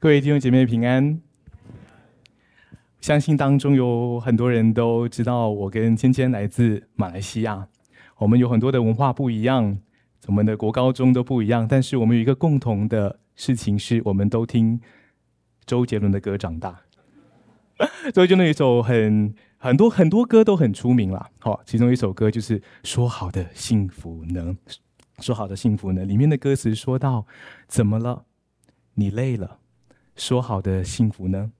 各位弟兄姐妹平安，相信当中有很多人都知道，我跟芊芊来自马来西亚，我们有很多的文化不一样，我们的国高中都不一样，但是我们有一个共同的事情是，我们都听周杰伦的歌长大。周杰伦有一首很很多很多歌都很出名啦，好，其中一首歌就是《说好的幸福呢》，说好的幸福呢，里面的歌词说到：怎么了？你累了？说好的幸福呢？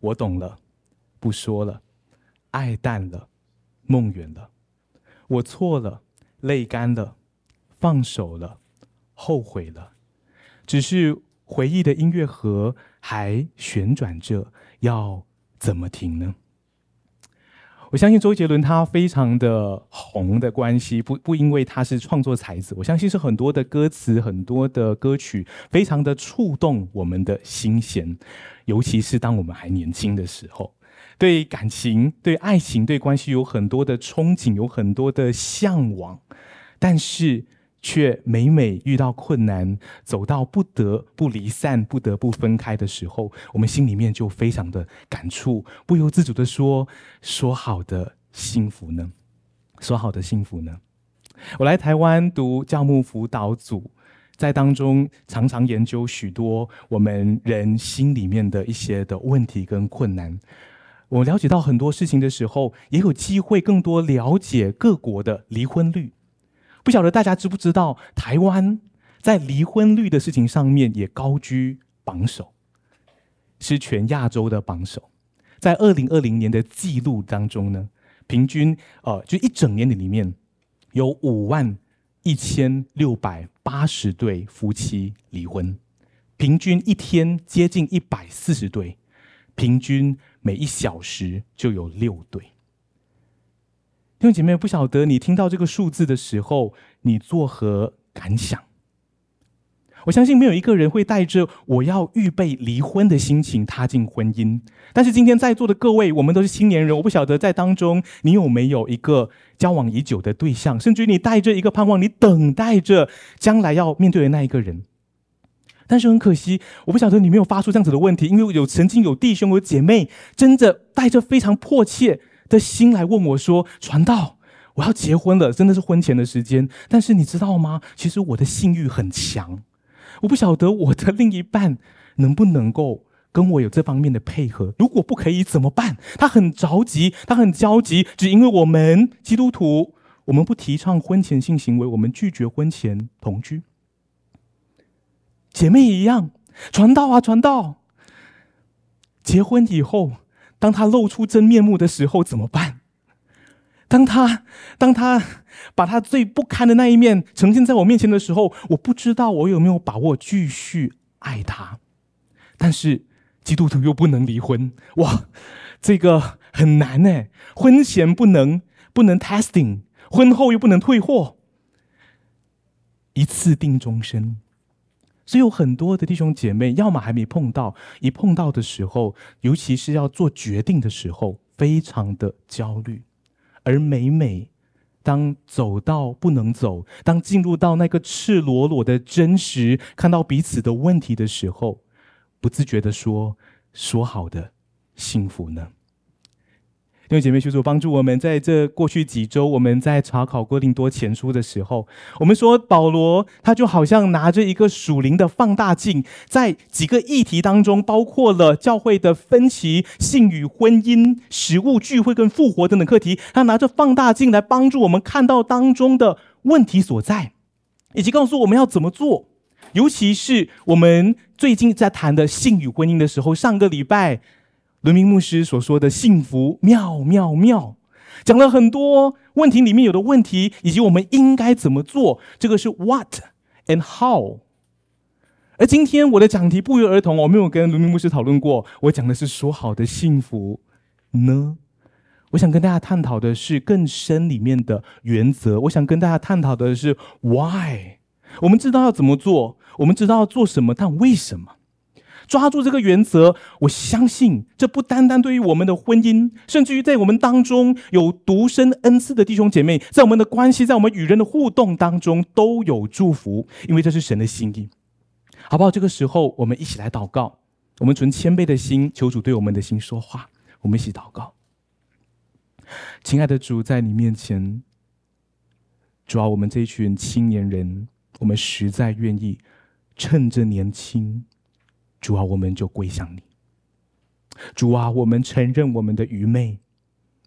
我懂了，不说了。爱淡了，梦远了。我错了，泪干了，放手了，后悔了。只是回忆的音乐盒还旋转着，要怎么停呢？我相信周杰伦他非常的红的关系，不不因为他是创作才子，我相信是很多的歌词、很多的歌曲，非常的触动我们的心弦，尤其是当我们还年轻的时候，对感情、对爱情、对关系有很多的憧憬，有很多的向往，但是。却每每遇到困难，走到不得不离散、不得不分开的时候，我们心里面就非常的感触，不由自主的说：“说好的幸福呢？说好的幸福呢？”我来台湾读教牧辅导组，在当中常常研究许多我们人心里面的一些的问题跟困难。我了解到很多事情的时候，也有机会更多了解各国的离婚率。不晓得大家知不知道，台湾在离婚率的事情上面也高居榜首，是全亚洲的榜首。在二零二零年的记录当中呢，平均呃，就一整年的里面，有五万一千六百八十对夫妻离婚，平均一天接近一百四十对，平均每一小时就有六对。弟兄姐妹，不晓得你听到这个数字的时候，你作何感想？我相信没有一个人会带着我要预备离婚的心情踏进婚姻。但是今天在座的各位，我们都是青年人，我不晓得在当中你有没有一个交往已久的对象，甚至于你带着一个盼望，你等待着将来要面对的那一个人。但是很可惜，我不晓得你没有发出这样子的问题，因为有曾经有弟兄有姐妹，真的带着非常迫切。的心来问我说：“传道，我要结婚了，真的是婚前的时间。但是你知道吗？其实我的性欲很强，我不晓得我的另一半能不能够跟我有这方面的配合。如果不可以怎么办？他很着急，他很焦急，只因为我们基督徒，我们不提倡婚前性行为，我们拒绝婚前同居。姐妹一样，传道啊，传道，结婚以后。”当他露出真面目的时候怎么办？当他当他把他最不堪的那一面呈现在我面前的时候，我不知道我有没有把握继续爱他。但是基督徒又不能离婚，哇，这个很难呢。婚前不能不能 testing，婚后又不能退货，一次定终身。所以有很多的弟兄姐妹，要么还没碰到，一碰到的时候，尤其是要做决定的时候，非常的焦虑。而每每当走到不能走，当进入到那个赤裸裸的真实，看到彼此的问题的时候，不自觉的说：“说好的幸福呢？”弟兄姐妹，求主帮助我们，在这过去几周，我们在查考哥林多前书的时候，我们说保罗他就好像拿着一个属灵的放大镜，在几个议题当中，包括了教会的分歧、性与婚姻、食物聚会跟复活等等课题，他拿着放大镜来帮助我们看到当中的问题所在，以及告诉我们要怎么做。尤其是我们最近在谈的性与婚姻的时候，上个礼拜。伦明牧师所说的幸福妙妙妙，讲了很多问题里面有的问题，以及我们应该怎么做。这个是 what and how。而今天我的讲题不约而同，我没有跟伦明牧师讨论过。我讲的是说好的幸福呢？我想跟大家探讨的是更深里面的原则。我想跟大家探讨的是 why。我们知道要怎么做，我们知道要做什么，但为什么？抓住这个原则，我相信这不单单对于我们的婚姻，甚至于在我们当中有独身恩赐的弟兄姐妹，在我们的关系，在我们与人的互动当中都有祝福，因为这是神的心意，好不好？这个时候，我们一起来祷告，我们存谦卑的心，求主对我们的心说话。我们一起祷告，亲爱的主，在你面前，主啊，我们这一群青年人，我们实在愿意趁着年轻，主啊，我们就归向你。主啊，我们承认我们的愚昧，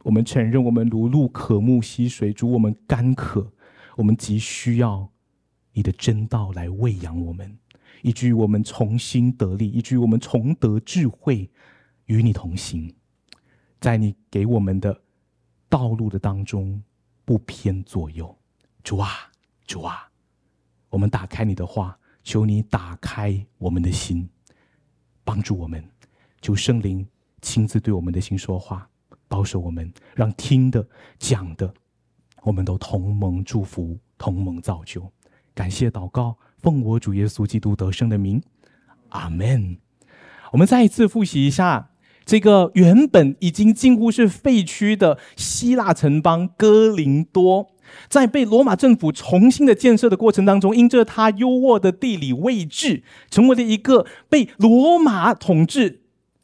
我们承认我们如露渴慕溪水，主，我们干渴，我们急需要你的真道来喂养我们。以至于我们重新得力，以至于我们重得智慧，与你同行，在你给我们的道路的当中不偏左右。主啊，主啊，我们打开你的话，求你打开我们的心，帮助我们，求圣灵亲自对我们的心说话，保守我们，让听的讲的，我们都同盟祝福，同盟造就。感谢祷告。奉我主耶稣基督得胜的名，阿门。我们再一次复习一下这个原本已经近乎是废墟的希腊城邦哥林多，在被罗马政府重新的建设的过程当中，因着它优渥的地理位置，成为了一个被罗马统治。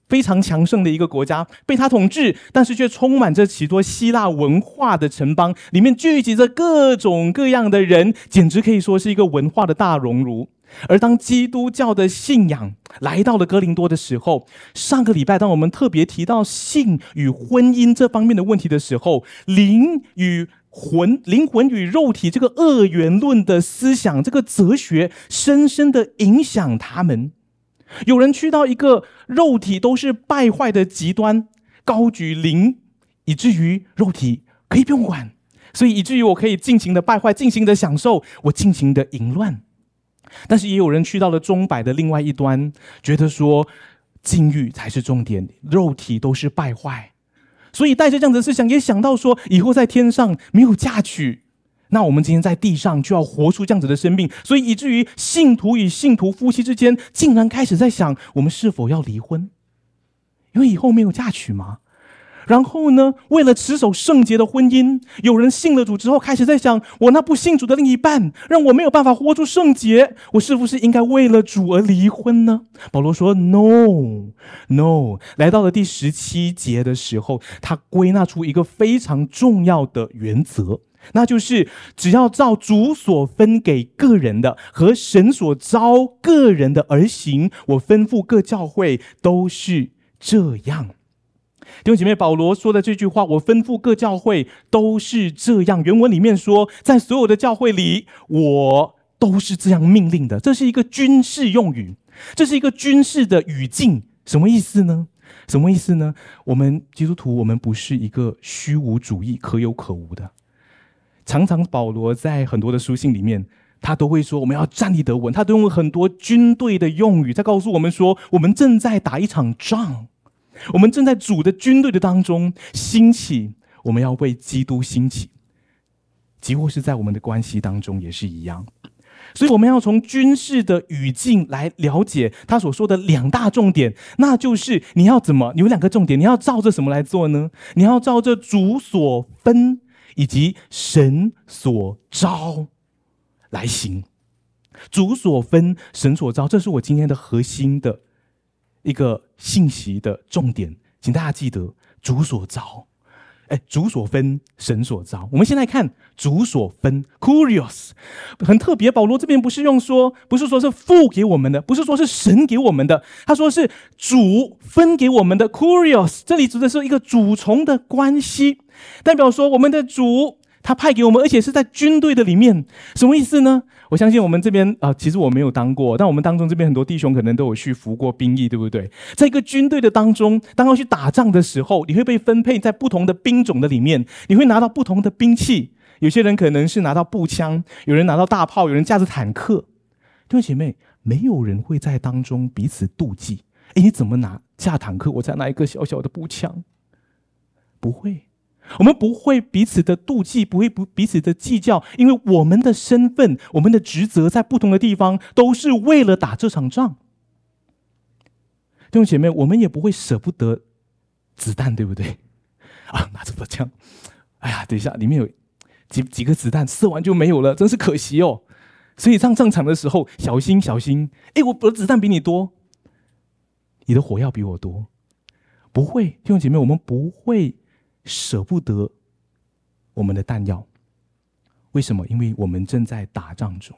非常强盛的一个国家，被他统治，但是却充满着许多希腊文化的城邦，里面聚集着各种各样的人，简直可以说是一个文化的大熔炉。而当基督教的信仰来到了哥林多的时候，上个礼拜当我们特别提到性与婚姻这方面的问题的时候，灵与魂、灵魂与肉体这个二元论的思想，这个哲学，深深的影响他们。有人去到一个肉体都是败坏的极端，高举灵，以至于肉体可以不用管，所以以至于我可以尽情的败坏，尽情的享受，我尽情的淫乱。但是也有人去到了钟摆的另外一端，觉得说禁欲才是重点，肉体都是败坏，所以带着这样的思想，也想到说以后在天上没有嫁娶。那我们今天在地上就要活出这样子的生命，所以以至于信徒与信徒夫妻之间，竟然开始在想，我们是否要离婚？因为以后没有嫁娶嘛。然后呢，为了持守圣洁的婚姻，有人信了主之后，开始在想，我那不信主的另一半，让我没有办法活出圣洁，我是不是应该为了主而离婚呢？保罗说：“No，No。”来到了第十七节的时候，他归纳出一个非常重要的原则。那就是，只要照主所分给个人的和神所召个人的而行，我吩咐各教会都是这样。弟兄姐妹，保罗说的这句话，我吩咐各教会都是这样。原文里面说，在所有的教会里，我都是这样命令的。这是一个军事用语，这是一个军事的语境。什么意思呢？什么意思呢？我们基督徒，我们不是一个虚无主义、可有可无的。常常保罗在很多的书信里面，他都会说我们要站立得稳，他都用很多军队的用语在告诉我们说，我们正在打一场仗，我们正在主的军队的当中兴起，我们要为基督兴起，几乎是在我们的关系当中也是一样，所以我们要从军事的语境来了解他所说的两大重点，那就是你要怎么，有两个重点，你要照着什么来做呢？你要照着主所分。以及神所招来行，主所分，神所招，这是我今天的核心的一个信息的重点，请大家记得主所召。哎，主所分，神所召。我们现在看主所分，curious，很特别。保罗这边不是用说，不是说是父给我们的，不是说是神给我们的，他说是主分给我们的 curious。这里指的是一个主从的关系，代表说我们的主。他派给我们，而且是在军队的里面，什么意思呢？我相信我们这边啊、其实我没有当过，但我们当中这边很多弟兄可能都有去服过兵役，对不对？在一个军队的当中，当要去打仗的时候，你会被分配在不同的兵种的里面，你会拿到不同的兵器。有些人可能是拿到步枪，有人拿到大炮，有人驾着坦克。弟兄姐妹，没有人会在当中彼此妒忌。诶，你怎么拿驾坦克，我才拿一个小小的步枪？不会。我们不会彼此的妒忌，不会不彼此的计较，因为我们的身份、我们的职责在不同的地方，都是为了打这场仗。弟兄姐妹，我们也不会舍不得子弹，对不对？啊，拿着步枪，哎呀，等一下，里面有几几个子弹，射完就没有了，真是可惜哦。所以上战场的时候，小心小心。哎，我我的子弹比你多，你的火药比我多。不会，弟兄姐妹，我们不会舍不得我们的弹药。为什么？因为我们正在打仗中。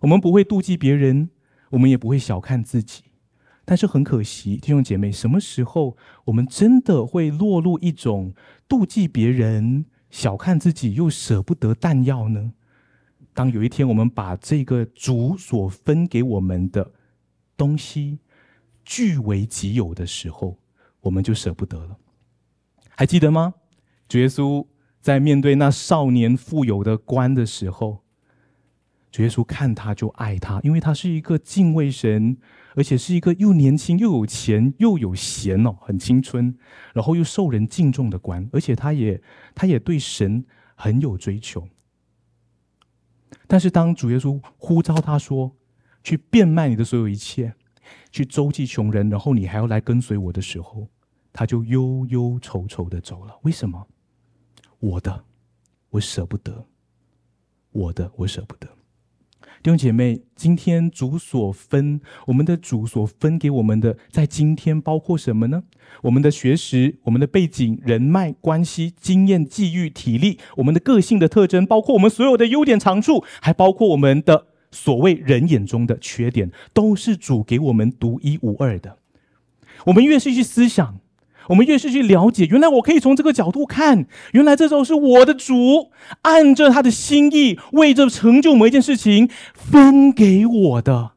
我们不会妒忌别人，我们也不会小看自己。但是很可惜，弟兄姐妹，什么时候我们真的会落入一种妒忌别人、小看自己又舍不得弹药呢？当有一天我们把这个主所分给我们的东西据为己有的时候，我们就舍不得了。还记得吗？主耶稣在面对那少年富有的官的时候，主耶稣看他就爱他，因为他是一个敬畏神。而且是一个又年轻又有钱又有闲哦，很青春，然后又受人敬重的官，而且他也他也对神很有追求。但是当主耶稣呼召他说，去变卖你的所有一切，去周济穷人，然后你还要来跟随我的时候，他就忧忧愁愁的走了。为什么？我的，我舍不得；我的，我舍不得。弟兄姐妹，今天主所分，我们的主所分给我们的，在今天包括什么呢？我们的学识、我们的背景、人脉关系、经验、际遇、体力，我们的个性的特征，包括我们所有的优点长处，还包括我们的所谓人眼中的缺点，都是主给我们独一无二的。我们越是去思想。我们越是去了解，原来我可以从这个角度看，原来这时候是我的主按着他的心意，为着成就某一件事情分给我的。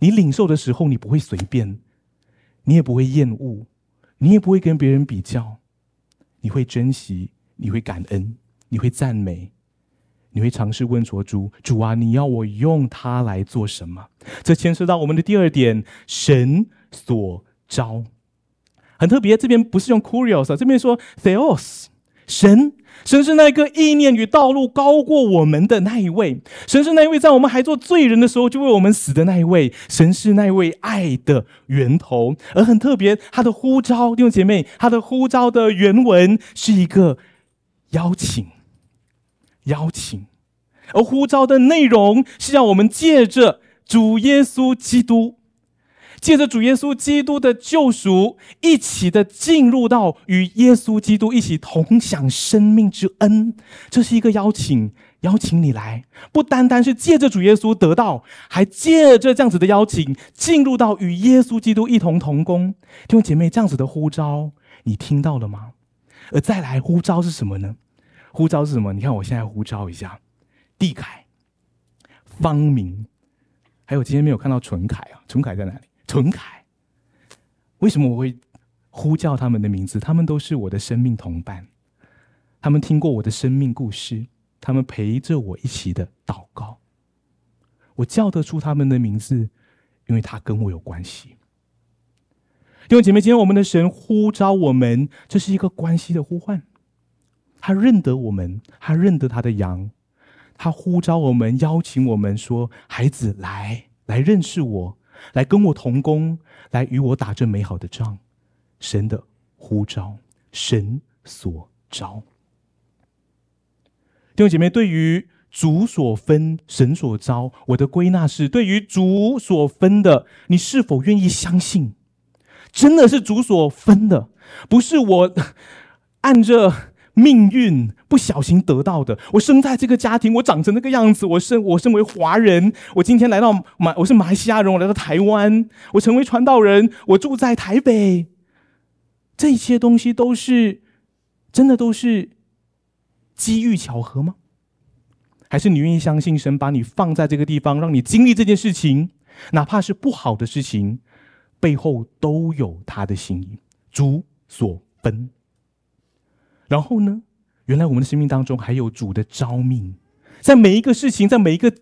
你领受的时候，你不会随便，你也不会厌恶，你也不会跟别人比较，你会珍惜，你会感恩，你会赞美，你会尝试问说：“主，主啊，你要我用它来做什么？”这牵涉到我们的第二点：神所召。很特别，这边不是用 curious，这边说 theos，神，神是那一个意念与道路高过我们的那一位，神是那一位在我们还做罪人的时候就为我们死的那一位，神是那位爱的源头。而很特别，他的呼召，弟兄姐妹，他的呼召的原文是一个邀请，邀请，而呼召的内容是让我们借着主耶稣基督。借着主耶稣基督的救赎，一起的进入到与耶稣基督一起同享生命之恩，这是一个邀请，邀请你来，不单单是借着主耶稣得到，还借着这样子的邀请，进入到与耶稣基督一同同工。弟兄姐妹，这样子的呼召，你听到了吗？而再来呼召是什么呢？呼召是什么？你看我现在呼召一下，地凯、方明，还有今天没有看到纯凯啊，纯凯在哪里？纯凯，为什么我会呼叫他们的名字？他们都是我的生命同伴，他们听过我的生命故事，他们陪着我一起的祷告。我叫得出他们的名字，因为他跟我有关系。弟兄姐妹，今天我们的神呼召我们，这是一个关系的呼唤。他认得我们，他认得他的羊，他呼召我们，邀请我们说：“孩子，来，来认识我。”来跟我同工，来与我打这美好的仗。神的呼召，神所召。弟兄姐妹，对于主所分，神所召，我的归纳是：对于主所分的，你是否愿意相信？真的是主所分的，不是我按着。命运不小心得到的。我生在这个家庭，我长成那个样子。我身我身为华人，我今天来到马，我是马来西亚人，我来到台湾，我成为传道人，我住在台北。这些东西都是真的，都是机遇巧合吗？还是你愿意相信神把你放在这个地方，让你经历这件事情，哪怕是不好的事情，背后都有他的心意，主所分。然后呢？原来我们的生命当中还有主的召命，在每一个事情，在每一个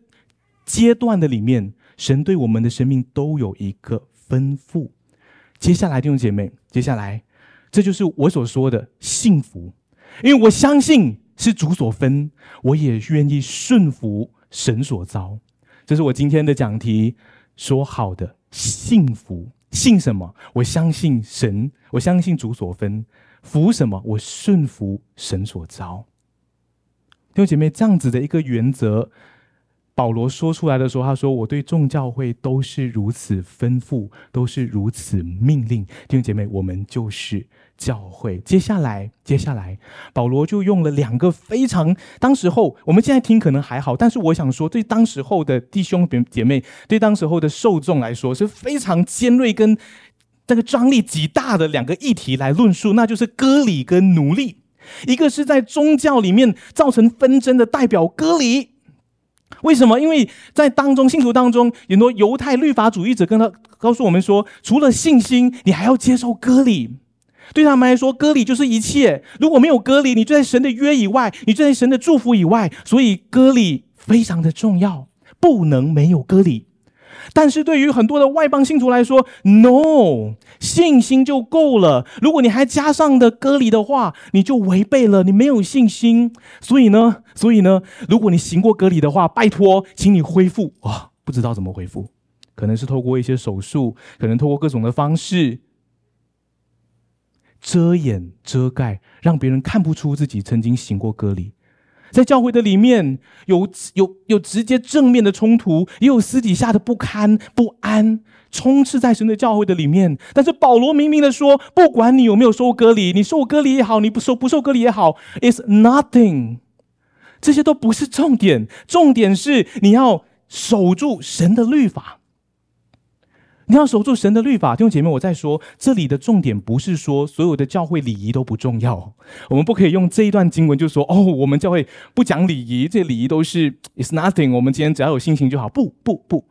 阶段的里面，神对我们的生命都有一个吩咐。接下来，弟兄姐妹，接下来，这就是我所说的幸福，因为我相信是主所分，我也愿意顺服神所召。这是我今天的讲题，说好的幸福，信什么？我相信神，我相信主所分。服什么？我顺服神所召。弟兄姐妹，这样子的一个原则，保罗说出来的时候，他说：“我对众教会都是如此吩咐，都是如此命令。”弟兄姐妹，我们就是教会。接下来，接下来，保罗就用了两个非常当时候，我们现在听可能还好，但是我想说，对当时候的弟兄姐妹，对当时候的受众来说，是非常尖锐跟这个张力极大的两个议题来论述，那就是割礼跟奴隶。一个是在宗教里面造成纷争的代表割礼。为什么？因为在当中信徒当中，很多犹太律法主义者跟他告诉我们说，除了信心，你还要接受割礼。对他们来说，割礼就是一切。如果没有割礼，你就在神的约以外，你就在神的祝福以外。所以割礼非常的重要，不能没有割礼。但是对于很多的外邦信徒来说，no，信心就够了。如果你还加上的割礼的话，你就违背了，你没有信心。所以呢，所以呢，如果你行过割礼的话，拜托，请你恢复。啊、哦，不知道怎么恢复，可能是透过一些手术，可能透过各种的方式遮掩、遮盖，让别人看不出自己曾经行过割礼。在教会的里面有有有直接正面的冲突，也有私底下的不堪不安，充斥在神的教会的里面。但是保罗明明的说，不管你有没有受割礼，你受割礼也好，你不受不受割礼也好，is nothing，这些都不是重点，重点是你要守住神的律法。你要守住神的律法，弟兄姐妹，我在说这里的重点不是说所有的教会礼仪都不重要，我们不可以用这一段经文就说哦，我们教会不讲礼仪，这礼仪都是 is nothing，我们今天只要有心情就好。不不不，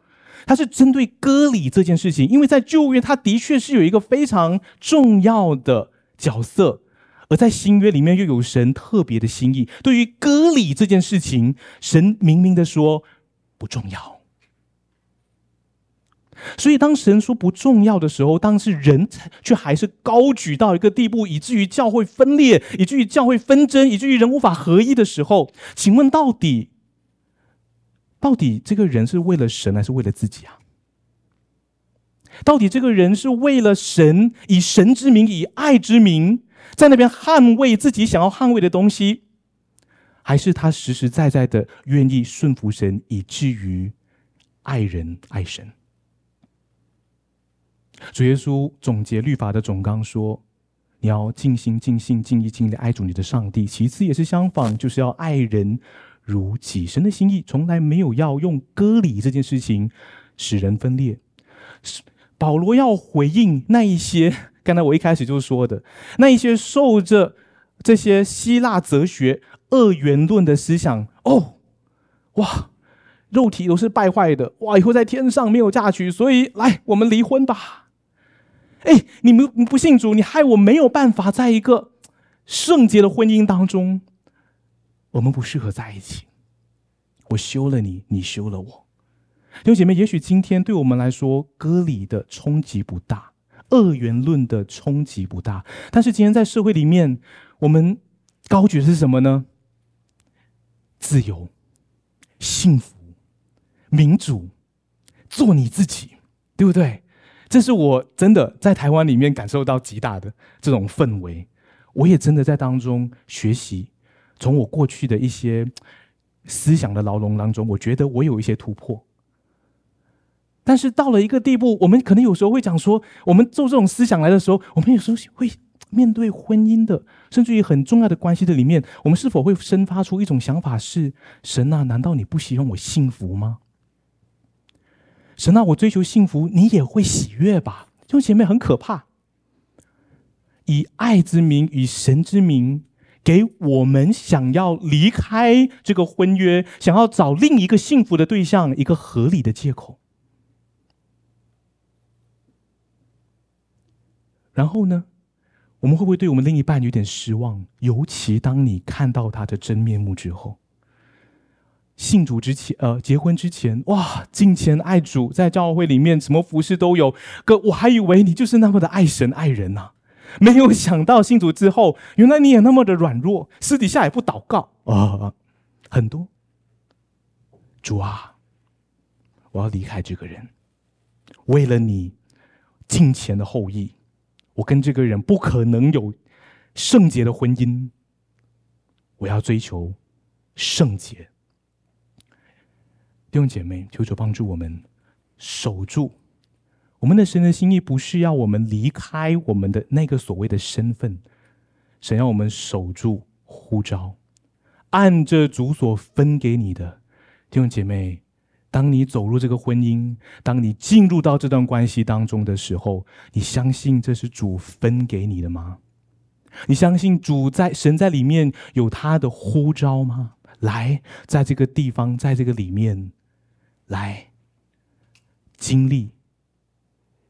它是针对割礼这件事情，因为在旧约它的确是有一个非常重要的角色，而在新约里面又有神特别的心意。对于割礼这件事情，神明明的说不重要。所以，当神说不重要的时候，当是人却还是高举到一个地步，以至于教会分裂，以至于教会纷争，以至于人无法合一的时候，请问到底，到底这个人是为了神还是为了自己啊？到底这个人是为了神，以神之名，以爱之名，在那边捍卫自己想要捍卫的东西，还是他实实在在的愿意顺服神，以至于爱人爱神？主耶稣总结律法的总纲说：“你要尽心、尽性、尽意、尽力爱主你的上帝。其次也是相仿，就是要爱人如己。神的心意从来没有要用割礼这件事情使人分裂。保罗要回应那一些，刚才我一开始就说的那一些受着这些希腊哲学二元论的思想。哦，哇，肉体都是败坏的，哇，以后在天上没有嫁娶，所以来，我们离婚吧。”哎，你们不信主，你害我没有办法在一个圣洁的婚姻当中，我们不适合在一起。我休了你，你休了我。弟兄姐妹，也许今天对我们来说，割礼的冲击不大，二元论的冲击不大，但是今天在社会里面，我们高举的是什么呢？自由、幸福、民主，做你自己，对不对？这是我真的在台湾里面感受到极大的这种氛围，我也真的在当中学习，从我过去的一些思想的牢笼当中，我觉得我有一些突破。但是到了一个地步，我们可能有时候会讲说，我们做这种思想来的时候，我们有时候会面对婚姻的，甚至于很重要的关系的里面，我们是否会生发出一种想法是：神啊，难道你不希望我幸福吗？神啊，我追求幸福，你也会喜悦吧？这种姐妹很可怕，以爱之名，以神之名，给我们想要离开这个婚约，想要找另一个幸福的对象，一个合理的借口。然后呢，我们会不会对我们另一半有点失望？尤其当你看到他的真面目之后。信主之前，呃，结婚之前，哇，敬虔爱主，在教会里面什么服饰都有。哥，我还以为你就是那么的爱神爱人呢、啊，没有想到信主之后，原来你也那么的软弱，私底下也不祷告啊、呃，很多。主啊，我要离开这个人，为了你敬虔的后裔，我跟这个人不可能有圣洁的婚姻，我要追求圣洁。弟兄姐妹，求主帮助我们守住我们的神的心意，不是要我们离开我们的那个所谓的身份，神要我们守住呼召，按着主所分给你的。弟兄姐妹，当你走入这个婚姻，当你进入到这段关系当中的时候，你相信这是主分给你的吗？你相信主在神在里面有他的呼召吗？来，在这个地方，在这个里面。来经历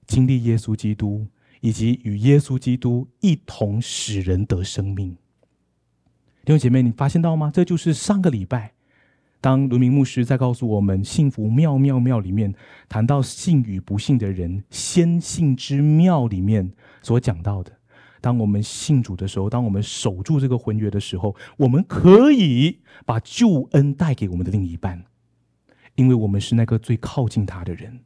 经历耶稣基督，以及与耶稣基督一同使人得生命。弟兄姐妹，你发现到吗？这就是上个礼拜，当卢明牧师在告诉我们“幸福妙妙妙”里面谈到信与不信的人先信之妙里面所讲到的。当我们信主的时候，当我们守住这个婚约的时候，我们可以把救恩带给我们的另一半。因为我们是那个最靠近他的人，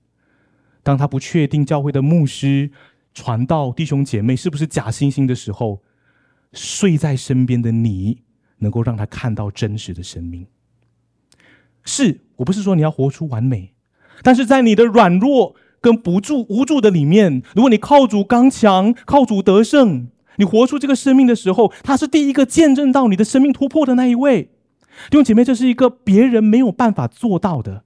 当他不确定教会的牧师传道弟兄姐妹是不是假惺惺的时候，睡在身边的你能够让他看到真实的生命。是我不是说你要活出完美，但是在你的软弱跟不助无助的里面，如果你靠主刚强，靠主得胜，你活出这个生命的时候，他是第一个见证到你的生命突破的那一位。弟兄姐妹，这是一个别人没有办法做到的，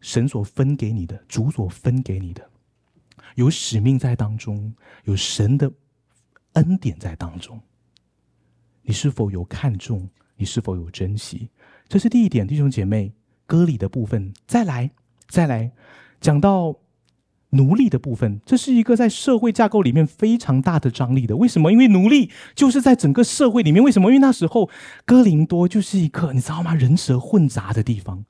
神所分给你的，主所分给你的，有使命在当中，有神的恩典在当中。你是否有看重？你是否有珍惜？这是第一点，弟兄姐妹，割礼的部分。再来，再来，讲到。奴隶的部分，这是一个在社会架构里面非常大的张力的。为什么？因为奴隶就是在整个社会里面。为什么？因为那时候哥林多就是一个你知道吗？人蛇混杂的地方。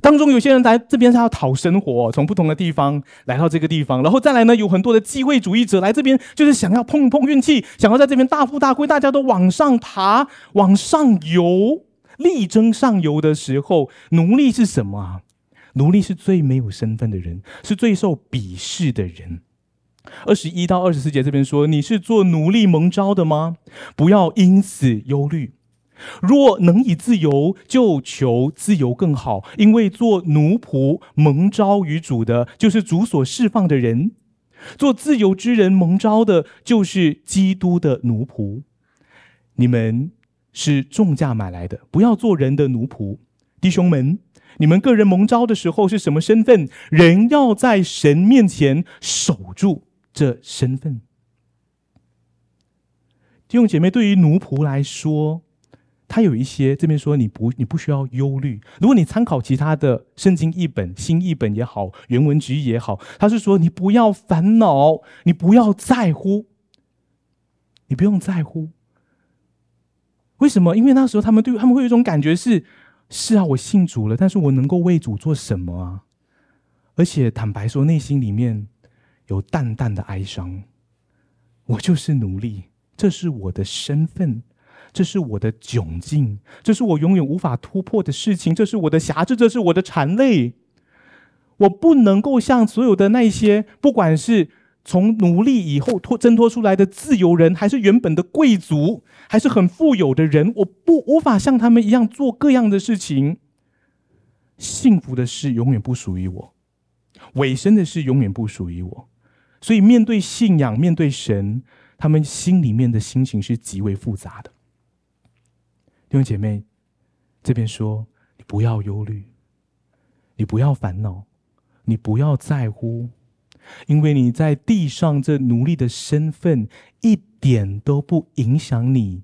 当中有些人来这边是要讨生活，从不同的地方来到这个地方，然后再来呢，有很多的机会主义者来这边，就是想要碰碰运气，想要在这边大富大贵。大家都往上爬，往上游，力争上游的时候，奴隶是什么啊？奴隶是最没有身份的人，是最受鄙视的人。二十一到二十四节这边说：“你是做奴隶蒙招的吗？不要因此忧虑。若能以自由，就求自由更好。因为做奴仆蒙招于主的，就是主所释放的人；做自由之人蒙招的，就是基督的奴仆。你们是重价买来的，不要做人的奴仆，弟兄们。”你们个人蒙召的时候是什么身份？人要在神面前守住这身份。弟兄姐妹，对于奴仆来说，他有一些这边说你不你不需要忧虑。如果你参考其他的圣经译本、新译本也好，原文直译也好，他是说你不要烦恼，你不要在乎，你不用在乎。为什么？因为那时候他们对他们会有一种感觉是。是啊，我信主了，但是我能够为主做什么啊？而且坦白说，内心里面有淡淡的哀伤。我就是奴隶，这是我的身份，这是我的窘境，这是我永远无法突破的事情，这是我的辖制，这是我的缠累。我不能够像所有的那些，不管是。从奴隶以后脱挣脱出来的自由人，还是原本的贵族，还是很富有的人，我不无法像他们一样做各样的事情。幸福的事永远不属于我，尾声的事永远不属于我。所以面对信仰，面对神，他们心里面的心情是极为复杂的。弟兄姐妹，这边说，你不要忧虑，你不要烦恼，你不要在乎。因为你在地上这奴隶的身份，一点都不影响你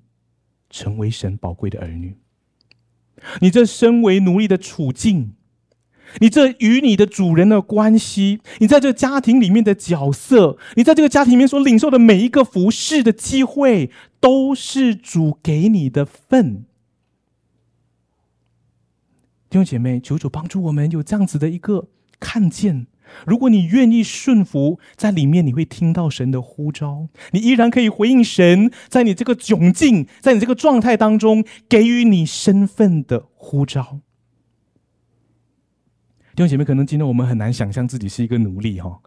成为神宝贵的儿女。你这身为奴隶的处境，你这与你的主人的关系，你在这家庭里面的角色，你在这个家庭里面所领受的每一个服侍的机会，都是主给你的份。弟兄姐妹，求主帮助我们有这样子的一个看见。如果你愿意顺服，在里面你会听到神的呼召，你依然可以回应神，在你这个窘境，在你这个状态当中给予你身份的呼召。弟兄姐妹，可能今天我们很难想象自己是一个奴隶哈。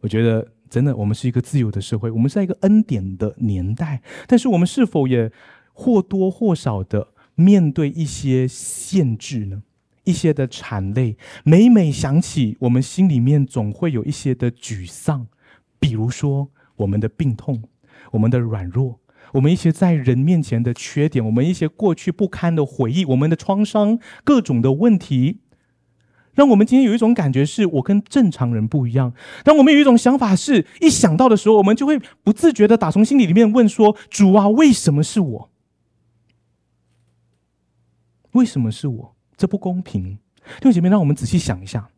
我觉得真的，我们是一个自由的社会，我们是在一个恩典的年代，但是我们是否也或多或少的面对一些限制呢？一些的惨累，每每想起，我们心里面总会有一些的沮丧。比如说，我们的病痛，我们的软弱，我们一些在人面前的缺点，我们一些过去不堪的回忆，我们的创伤，各种的问题，让我们今天有一种感觉，是我跟正常人不一样。当我们有一种想法是，是一想到的时候，我们就会不自觉的打从心里里面问说：“主啊，为什么是我？为什么是我？”这不公平，弟兄姐妹，让我们仔细想一下，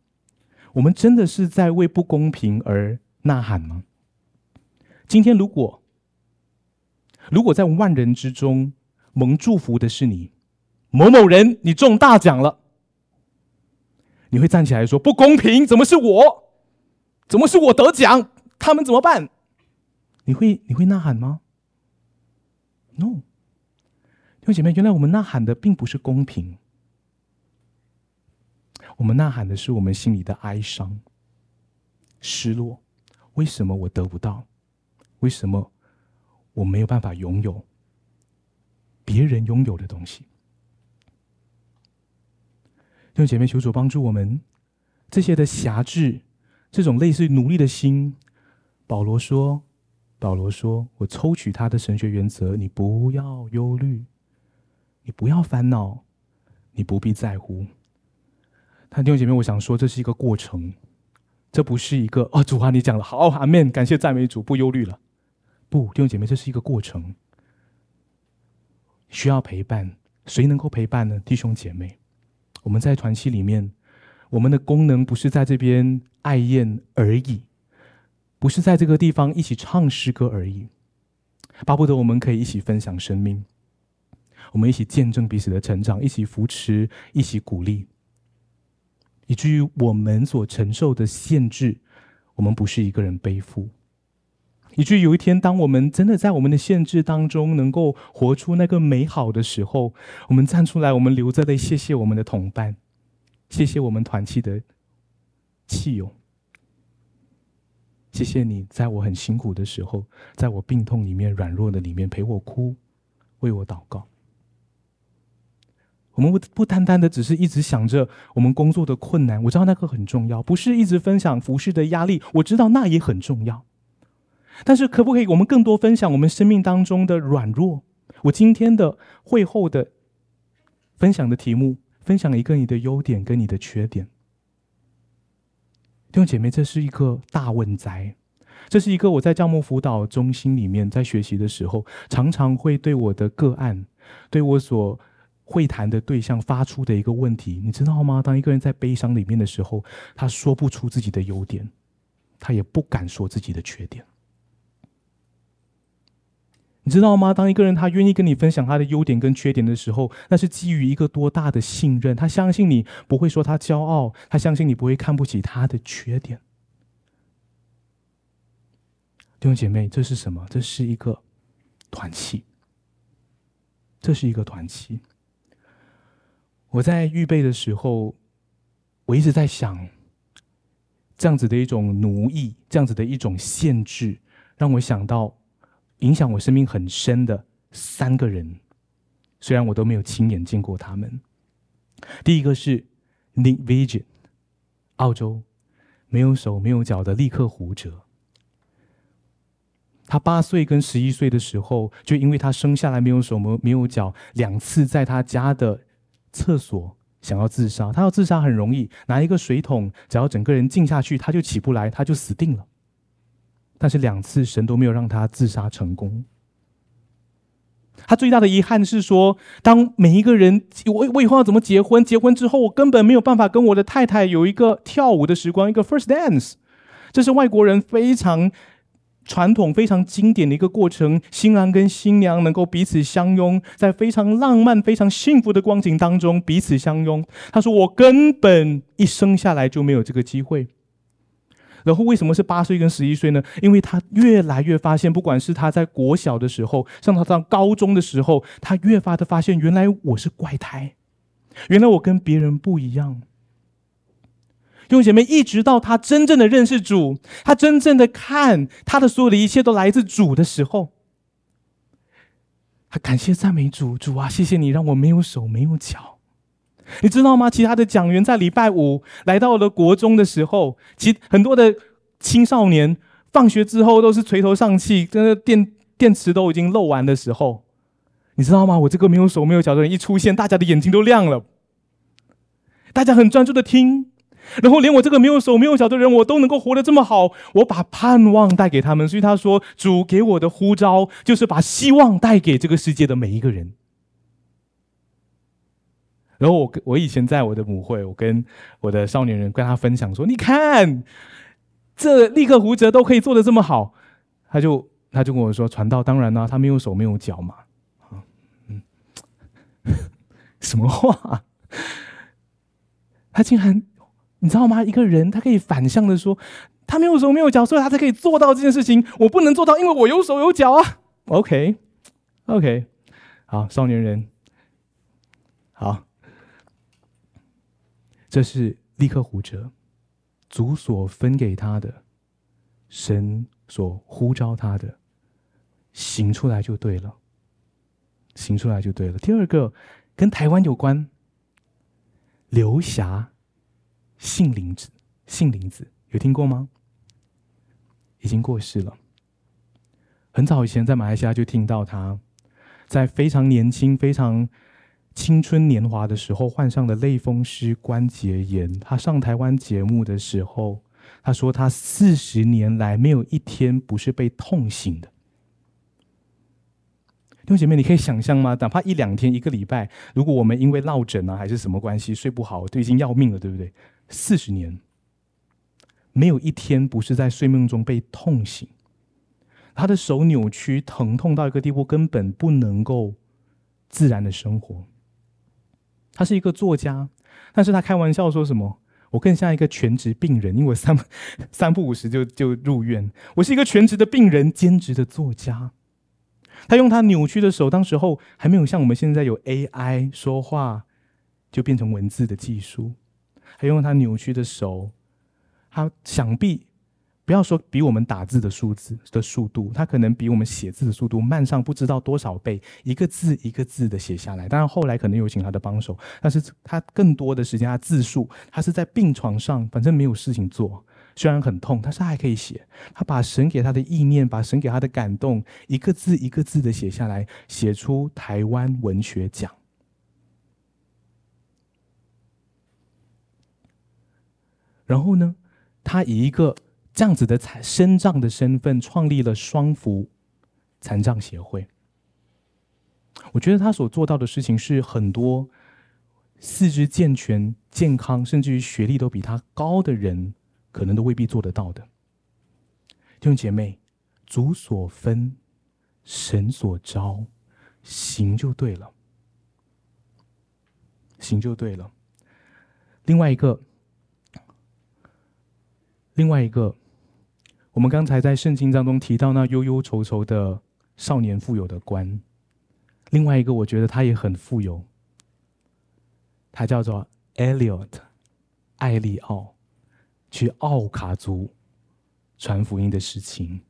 我们真的是在为不公平而呐喊吗？今天如果，如果在万人之中蒙祝福的是你，某某人，你中大奖了，你会站起来说不公平，怎么是我？怎么是我得奖？他们怎么办？你会你会呐喊吗？No，弟兄姐妹，原来我们呐喊的并不是公平。我们呐喊的是我们心里的哀伤、失落。为什么我得不到？为什么我没有办法拥有别人拥有的东西？弟兄姐妹，求主帮助我们，这些的辖制，这种类似奴隶的心。保罗说：“保罗说，我抽取他的神学原则，你不要忧虑，你不要烦恼，你不必在乎。”但弟兄姐妹，我想说，这是一个过程，这不是一个哦，主啊，你讲了好，阿门，感谢赞美主，不忧虑了。不，弟兄姐妹，这是一个过程，需要陪伴。谁能够陪伴呢？弟兄姐妹，我们在团契里面，我们的功能不是在这边爱宴而已，不是在这个地方一起唱诗歌而已，巴不得我们可以一起分享生命，我们一起见证彼此的成长，一起扶持，一起鼓励。以至于我们所承受的限制，我们不是一个人背负。以至于有一天，当我们真的在我们的限制当中能够活出那个美好的时候，我们站出来，我们流着泪，谢谢我们的同伴，谢谢我们团契的契友，谢谢你在我很辛苦的时候，在我病痛里面、软弱的里面陪我哭，为我祷告。我们不不单单的只是一直想着我们工作的困难，我知道那个很重要，不是一直分享服饰的压力，我知道那也很重要。但是可不可以我们更多分享我们生命当中的软弱？我今天的会后的分享的题目，分享一个你的优点跟你的缺点。弟兄姐妹，这是一个大问哉，这是一个我在教牧辅导中心里面在学习的时候，常常会对我的个案，对我所。会谈的对象发出的一个问题，你知道吗？当一个人在悲伤里面的时候，他说不出自己的优点，他也不敢说自己的缺点。你知道吗？当一个人他愿意跟你分享他的优点跟缺点的时候，那是基于一个多大的信任？他相信你不会说他骄傲，他相信你不会看不起他的缺点。弟兄姐妹，这是什么？这是一个团契，这是一个团契。我在预备的时候，我一直在想，这样子的一种奴役，这样子的一种限制，让我想到影响我生命很深的三个人，虽然我都没有亲眼见过他们。第一个是 Nick Vigil，澳洲没有手没有脚的立克胡哲，他八岁跟十一岁的时候，就因为他生下来没有手没没有脚，两次在他家的。厕所想要自杀，他要自杀很容易，拿一个水桶，只要整个人浸下去，他就起不来，他就死定了。但是两次神都没有让他自杀成功。他最大的遗憾是说，当每一个人，我我以后要怎么结婚？结婚之后，我根本没有办法跟我的太太有一个跳舞的时光，一个 first dance。这是外国人非常。传统非常经典的一个过程，新郎跟新娘能够彼此相拥，在非常浪漫、非常幸福的光景当中彼此相拥。他说：“我根本一生下来就没有这个机会。”然后为什么是八岁跟十一岁呢？因为他越来越发现，不管是他在国小的时候，上他上高中的时候，他越发的发现，原来我是怪胎，原来我跟别人不一样。弟兄姐妹，一直到他真正的认识主，他真正的看他的所有的一切都来自主的时候，他感谢赞美主，主啊，谢谢你让我没有手没有脚。你知道吗？其他的讲员在礼拜五来到了国中的时候，其很多的青少年放学之后都是垂头丧气，真的电电池都已经漏完的时候，你知道吗？我这个没有手没有脚的人一出现，大家的眼睛都亮了，大家很专注的听。然后连我这个没有手没有脚的人，我都能够活得这么好，我把盼望带给他们。所以他说，主给我的呼召就是把希望带给这个世界的每一个人。然后我我以前在我的母会，我跟我的少年人跟他分享说，你看，这立刻胡哲都可以做得这么好，他就他就跟我说，传道当然啦，他没有手没有脚嘛，嗯，什么话？他竟然。你知道吗？一个人他可以反向的说，他没有手没有脚，所以他才可以做到这件事情。我不能做到，因为我有手有脚啊。OK，OK，、好，少年人，好，这是立刻胡哲，主所分给他的，神所呼召他的，行出来就对了，行出来就对了。第二个跟台湾有关，刘霞。杏林子，杏林子有听过吗？已经过世了。很早以前在马来西亚就听到他，在非常年轻、非常青春年华的时候患上了类风湿关节炎。他上台湾节目的时候，他说他四十年来没有一天不是被痛醒的。弟兄姐妹，你可以想象吗？哪怕一两天、一个礼拜，如果我们因为落枕啊，还是什么关系睡不好，都已经要命了，对不对？四十年，没有一天不是在睡梦中被痛醒。他的手扭曲，疼痛到一个地步，根本不能够自然的生活。他是一个作家，但是他开玩笑说什么？我更像一个全职病人，因为我三 三不五时就就入院。我是一个全职的病人，兼职的作家。他用他扭曲的手，当时候还没有像我们现在有 AI 说话就变成文字的技术。还用他扭曲的手，他想必不要说比我们打字的数字的速度，他可能比我们写字的速度慢上不知道多少倍，一个字一个字的写下来。当然后来可能有请他的帮手，但是他更多的时间，他自述，他是在病床上，反正没有事情做，虽然很痛，但是他还可以写。他把神给他的意念，把神给他的感动，一个字一个字的写下来，写出台湾文学奖。然后呢，他以一个这样子的残身障的身份，创立了双福残障协会。我觉得他所做到的事情，是很多四肢健全、健康，甚至于学历都比他高的人，可能都未必做得到的。弟兄姐妹，主所分，神所召，行就对了，行就对了。另外一个。另外一个，我们刚才在圣经当中提到那忧忧愁愁的少年富有的官，另外一个我觉得他也很富有，他叫做 Elliot 艾利奥，去奥卡族传福音的事情。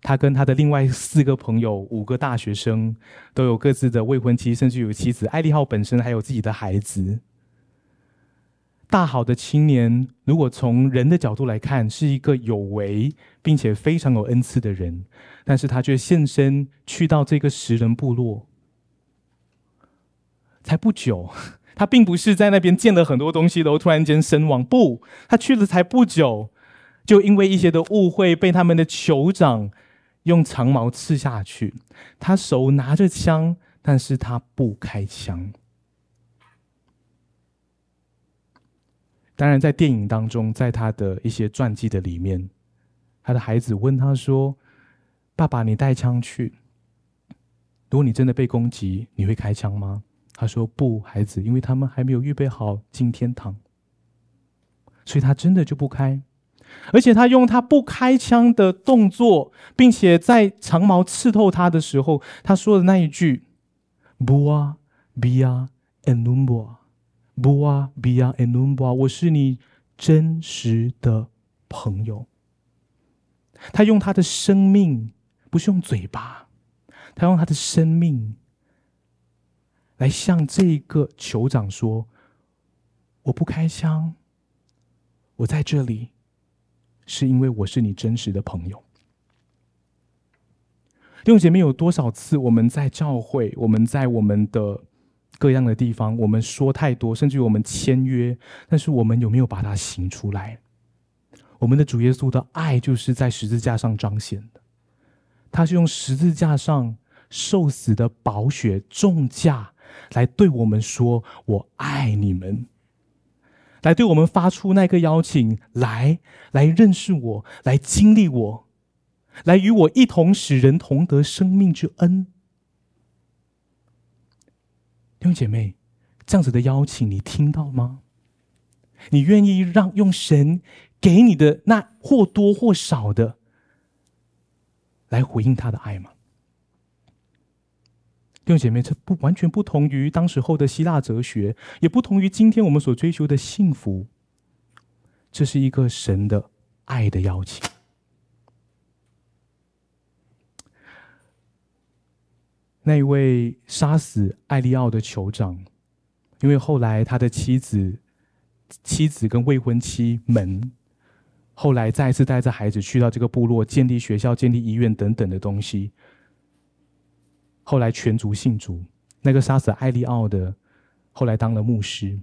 他跟他的另外四个朋友，五个大学生，都有各自的未婚妻，甚至有妻子。艾利奥本身还有自己的孩子。大好的青年，如果从人的角度来看，是一个有为并且非常有恩赐的人，但是他却献身去到这个食人部落，才不久，他并不是在那边见了很多东西，然后突然间身亡。不，他去了才不久，就因为一些的误会，被他们的酋长用长矛刺下去。他手拿着枪，但是他不开枪。当然，在电影当中，在他的一些传记的里面，他的孩子问他说：“爸爸，你带枪去？如果你真的被攻击，你会开枪吗？”他说：“不，孩子，因为他们还没有预备好进天堂，所以他真的就不开。而且他用他不开枪的动作，并且在长矛刺透他的时候，他说的那一句：‘不啊，比啊，and number。’”不啊，比啊，恩努布啊！我是你真实的朋友。他用他的生命，不是用嘴巴，他用他的生命来向这个酋长说：“我不开枪，我在这里，是因为我是你真实的朋友。”弟兄姐妹，有多少次我们在教会，我们在我们的各样的地方，我们说太多，甚至于我们签约，但是我们有没有把它行出来？我们的主耶稣的爱就是在十字架上彰显的，他是用十字架上受死的宝血重价来对我们说：“我爱你们。”来对我们发出那个邀请，来来认识我，来经历我，来与我一同使人同得生命之恩。弟兄姐妹，这样子的邀请你听到吗？你愿意让用神给你的那或多或少的来回应他的爱吗？弟兄姐妹，这不完全不同于当时候的希腊哲学，也不同于今天我们所追求的幸福。这是一个神的爱的邀请。那一位杀死艾利奥的酋长，因为后来他的妻子。妻子跟未婚妻们，后来再次带着孩子去到这个部落，建立学校、建立医院等等的东西。后来全族信主。那个杀死艾利奥的，后来当了牧师。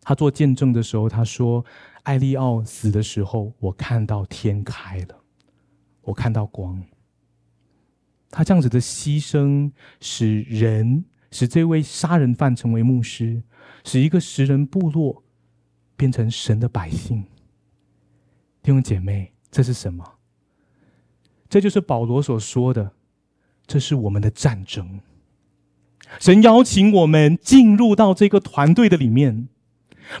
他做见证的时候，他说：“艾利奥死的时候，我看到天开了，我看到光。”他这样子的牺牲，使人使这位杀人犯成为牧师，使一个食人部落。变成神的百姓，弟兄姐妹，这是什么？这就是保罗所说的，这是我们的战争。神邀请我们进入到这个团队的里面，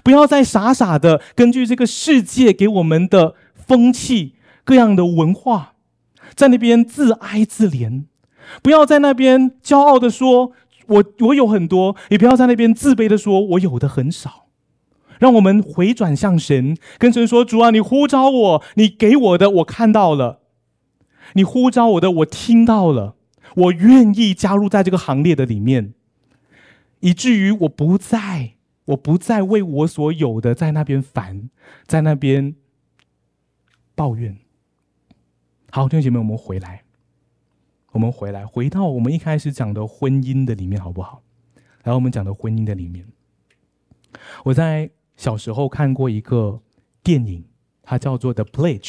不要再傻傻的根据这个世界给我们的风气、各样的文化，在那边自哀自怜；不要在那边骄傲的说“我我有很多”，也不要在那边自卑的说“我有的很少”。让我们回转向神，跟神说：“主啊，你呼召我，你给我的，我看到了；你呼召我的，我听到了。我愿意加入在这个行列的里面，以至于我不再，我不再为我所有的在那边烦，在那边抱怨。”好，弟兄姐妹，我们回来，我们回来，回到我们一开始讲的婚姻的里面，好不好？然后我们讲的婚姻的里面，我在。小时候看过一个电影，它叫做《The Pledge》，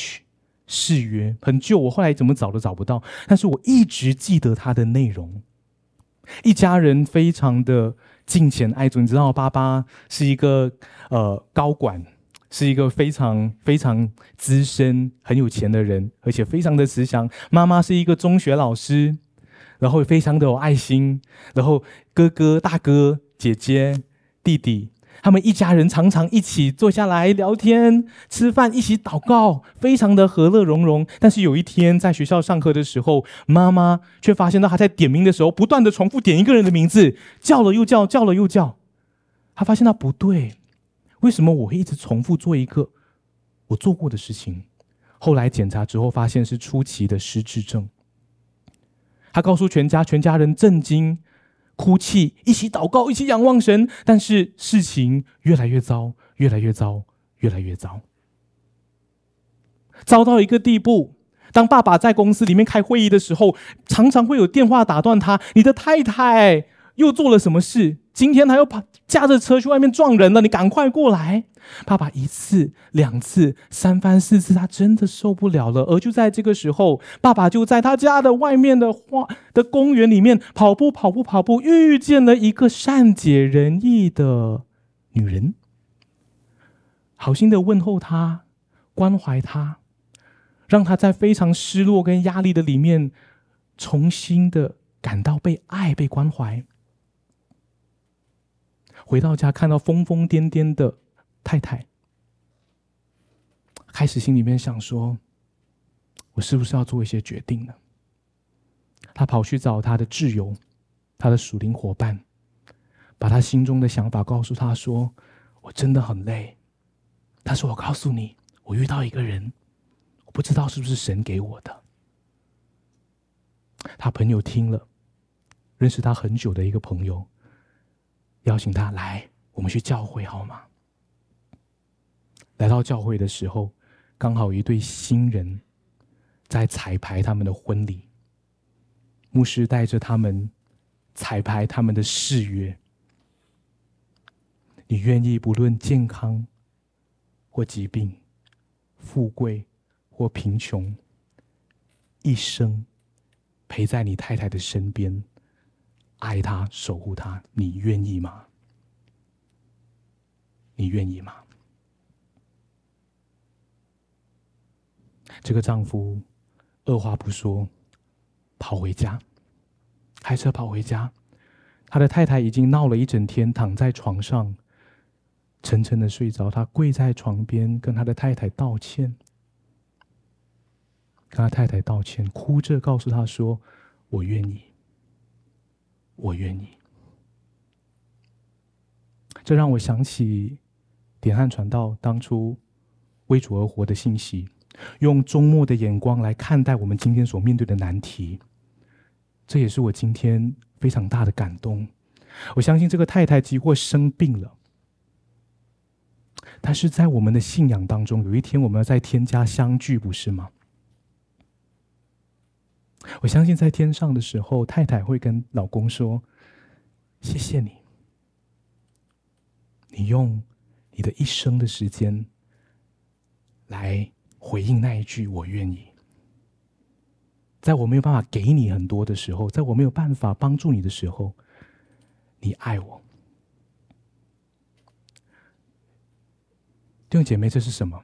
誓约，很旧，我后来怎么找都找不到，但是我一直记得它的内容。一家人非常的敬虔爱主，你知道，爸爸是一个呃高管，是一个非常非常资深、很有钱的人，而且非常的慈祥。妈妈是一个中学老师，然后非常的有爱心，然后哥哥、大哥、姐姐、弟弟。他们一家人常常一起坐下来聊天、吃饭，一起祷告，非常的和乐融融。但是有一天在学校上课的时候，妈妈却发现到他在点名的时候，不断的重复点一个人的名字，叫了又叫，叫了又叫。他发现到不对，为什么我会一直重复做一个我做过的事情？后来检查之后，发现是初期的失智症。他告诉全家，全家人震惊。哭泣，一起祷告，一起仰望神，但是事情越来越糟，越来越糟，越来越糟，糟到一个地步。当爸爸在公司里面开会议的时候，常常会有电话打断他：“你的太太又做了什么事？今天他又跑驾着车去外面撞人了，你赶快过来。”爸爸一次、两次、三番四次，他真的受不了了。而就在这个时候，爸爸就在他家的外面的花的公园里面跑步、跑步、跑步，遇见了一个善解人意的女人，好心的问候他，关怀他，让他在非常失落跟压力的里面，重新的感到被爱、被关怀。回到家，看到疯疯癫癫的。太太开始心里面想说：“我是不是要做一些决定呢？”他跑去找他的挚友，他的属灵伙伴，把他心中的想法告诉他说：“我真的很累，但是我告诉你，我遇到一个人，我不知道是不是神给我的。”他朋友听了，认识他很久的一个朋友，邀请他来，我们去教会好吗？来到教会的时候，刚好一对新人在彩排他们的婚礼，牧师带着他们彩排他们的誓约。你愿意不论健康或疾病，富贵或贫穷，一生陪在你太太的身边，爱她、守护她，你愿意吗？你愿意吗？这个丈夫二话不说，跑回家，开车跑回家。他的太太已经闹了一整天，躺在床上，沉沉的睡着。他跪在床边，跟他的太太道歉，跟他太太道歉，哭着告诉他说：“我愿意，我愿意。”这让我想起点翰传道当初为主而活的信息。用终末的眼光来看待我们今天所面对的难题，这也是我今天非常大的感动。我相信这个太太即或生病了，但是在我们的信仰当中，有一天我们要在天家相聚，不是吗？我相信在天上的时候，太太会跟老公说：“谢谢你，你用你的一生的时间来。”回应那一句“我愿意”，在我没有办法给你很多的时候，在我没有办法帮助你的时候，你爱我。弟兄姐妹，这是什么？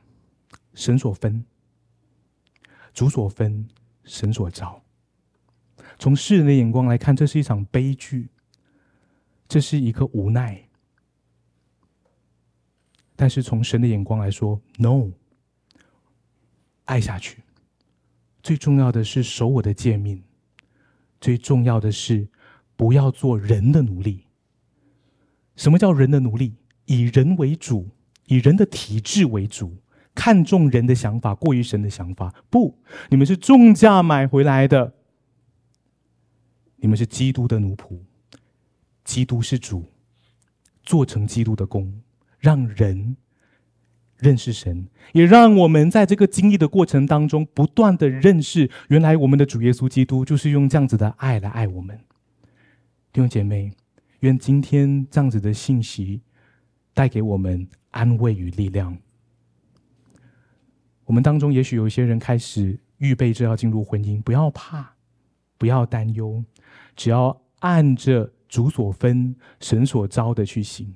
神所分，主所分，神所召。从世人的眼光来看，这是一场悲剧，这是一个无奈。但是从神的眼光来说，no。爱下去，最重要的是守我的诫命，最重要的是不要做人的奴隶。什么叫人的奴隶？以人为主，以人的体制为主，看重人的想法过于神的想法。不，你们是重价买回来的，你们是基督的奴仆，基督是主，做成基督的工，让人。认识神，也让我们在这个经历的过程当中，不断的认识，原来我们的主耶稣基督就是用这样子的爱来爱我们。弟兄姐妹，愿今天这样子的信息带给我们安慰与力量。我们当中也许有一些人开始预备着要进入婚姻，不要怕，不要担忧，只要按着主所分、神所招的去行。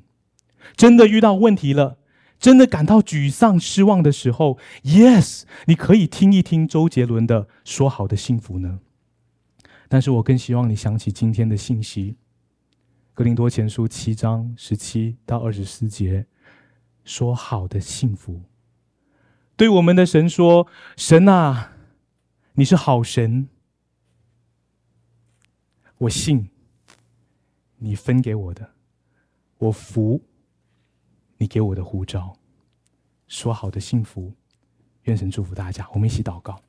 真的遇到问题了。真的感到沮丧、失望的时候，Yes，你可以听一听周杰伦的《说好的幸福》呢。但是我更希望你想起今天的信息，《格林多前书》七章十七到二十四节，说好的幸福，对我们的神说：“神啊，你是好神，我信你分给我的，我服。”你给我的呼召，说好的幸福，愿神祝福大家。我们一起祷告。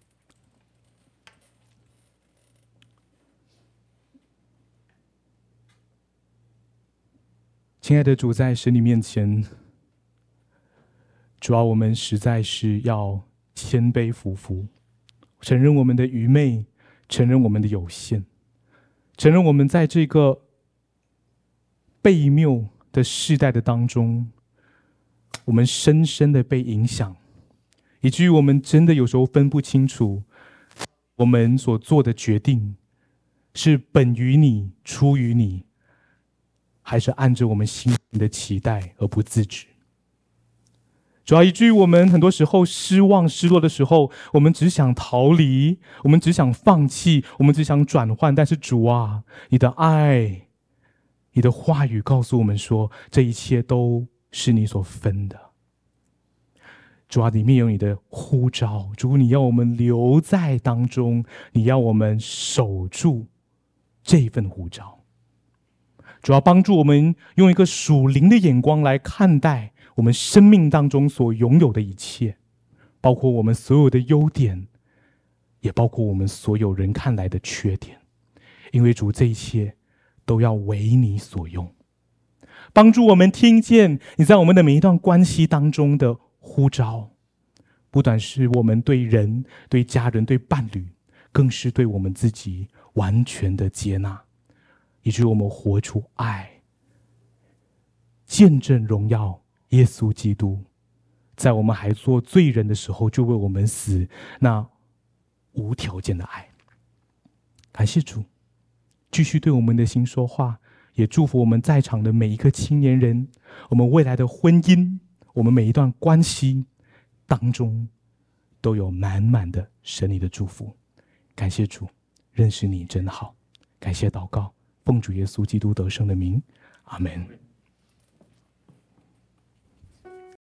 亲爱的主，在神你面前，主要我们实在是要谦卑服服，承认我们的愚昧，承认我们的有限，承认我们在这个悖谬的世代的当中。我们深深的被影响，以至于我们真的有时候分不清楚，我们所做的决定是本于你、出于你，还是按着我们心的期待而不自知。主要以至于我们很多时候失望、失落的时候，我们只想逃离，我们只想放弃，我们只想转换。但是主啊，你的爱、你的话语告诉我们说，这一切都。是你所分的，主啊，里面有你的呼召，主，你要我们留在当中，你要我们守住这份呼召，主要帮助我们用一个属灵的眼光来看待我们生命当中所拥有的一切，包括我们所有的优点，也包括我们所有人看来的缺点，因为主这一切都要为你所用，帮助我们听见你在我们的每一段关系当中的呼召，不单是我们对人、对家人、对伴侣，更是对我们自己完全的接纳，以致我们活出爱，见证荣耀耶稣基督，在我们还做罪人的时候就为我们死，那无条件的爱。感谢主，继续对我们的心说话，也祝福我们在场的每一个青年人，我们未来的婚姻，我们每一段关系。当中都有满满的神你的祝福，感谢主，认识你真好，感谢祷告，奉主耶稣基督得胜的名，阿门。